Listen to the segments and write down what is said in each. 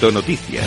Noticias.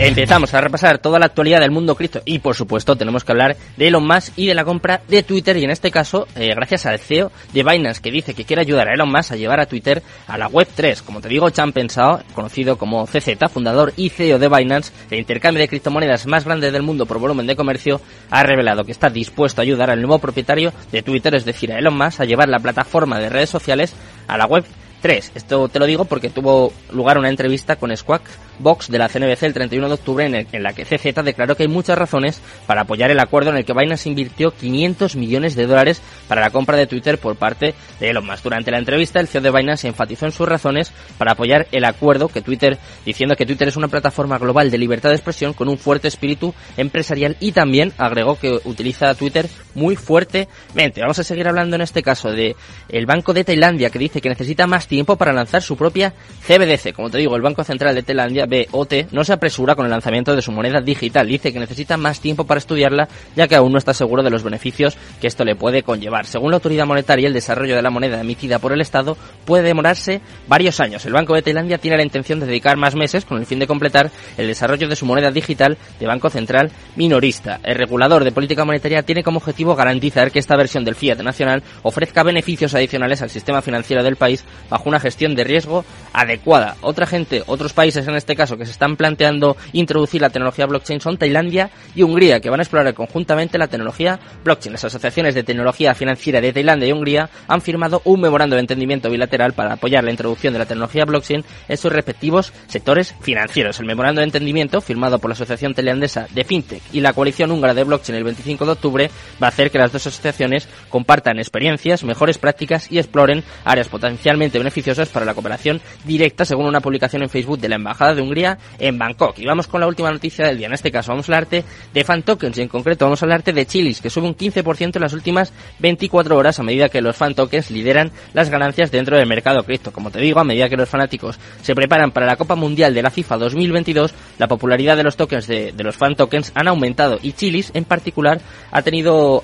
Empezamos a repasar toda la actualidad del mundo cripto y por supuesto tenemos que hablar de Elon Musk y de la compra de Twitter y en este caso eh, gracias al CEO de Binance que dice que quiere ayudar a Elon Musk a llevar a Twitter a la web 3. Como te digo, Chan Pensado, conocido como CZ, fundador y CEO de Binance, el intercambio de criptomonedas más grande del mundo por volumen de comercio, ha revelado que está dispuesto a ayudar al nuevo propietario de Twitter, es decir, a Elon Musk, a llevar la plataforma de redes sociales a la web 3. Esto te lo digo porque tuvo lugar una entrevista con Squawk Box de la CNBC el 31 de octubre en, la que CZ declaró que hay muchas razones para apoyar el acuerdo en el que Binance invirtió 500 millones de dólares para la compra de Twitter por parte de Elon Musk. Durante la entrevista, el CEO de Binance enfatizó en sus razones para apoyar el acuerdo que Twitter, diciendo que Twitter es una plataforma global de libertad de expresión con un fuerte espíritu empresarial y también agregó que utiliza Twitter muy fuertemente. Vamos a seguir hablando en este caso de el Banco de Tailandia que dice que necesita más tiempo para lanzar su propia CBDC. Como te digo, el Banco Central de Tailandia BOT no se apresura con el lanzamiento de su moneda digital. Dice que necesita más tiempo para estudiarla, ya que aún no está seguro de los beneficios que esto le puede conllevar. Según la autoridad monetaria, el desarrollo de la moneda emitida por el Estado puede demorarse varios años. El Banco de Tailandia tiene la intención de dedicar más meses con el fin de completar el desarrollo de su moneda digital de Banco Central minorista. El regulador de política monetaria tiene como objetivo garantizar que esta versión del fiat nacional ofrezca beneficios adicionales al sistema financiero del país una gestión de riesgo adecuada. Otra gente, otros países en este caso que se están planteando introducir la tecnología blockchain son Tailandia y Hungría, que van a explorar conjuntamente la tecnología blockchain. Las asociaciones de tecnología financiera de Tailandia y Hungría han firmado un memorando de entendimiento bilateral para apoyar la introducción de la tecnología blockchain en sus respectivos sectores financieros. El memorando de entendimiento, firmado por la Asociación Tailandesa de FinTech y la Coalición Húngara de Blockchain el 25 de octubre, va a hacer que las dos asociaciones compartan experiencias, mejores prácticas y exploren áreas potencialmente beneficiosas para la cooperación directa, según una publicación en Facebook de la Embajada de Hungría en Bangkok. Y vamos con la última noticia del día. En este caso vamos a hablarte de fan tokens y en concreto vamos a hablarte de Chilis, que sube un 15% en las últimas 24 horas a medida que los fan tokens lideran las ganancias dentro del mercado cripto. Como te digo, a medida que los fanáticos se preparan para la Copa Mundial de la FIFA 2022, la popularidad de los tokens de, los fan tokens han aumentado y Chilis en particular ha tenido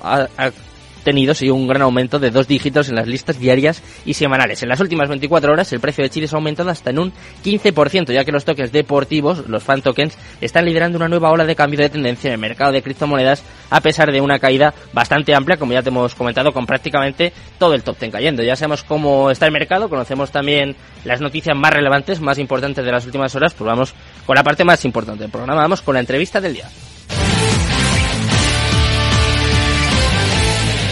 tenido sí, un gran aumento de dos dígitos en las listas diarias y semanales. En las últimas 24 horas el precio de Chile ha aumentado hasta en un 15%, ya que los tokens deportivos, los fan tokens, están liderando una nueva ola de cambio de tendencia en el mercado de criptomonedas a pesar de una caída bastante amplia, como ya te hemos comentado, con prácticamente todo el top ten cayendo. Ya sabemos cómo está el mercado, conocemos también las noticias más relevantes, más importantes de las últimas horas, pues vamos con la parte más importante del programa, vamos con la entrevista del día.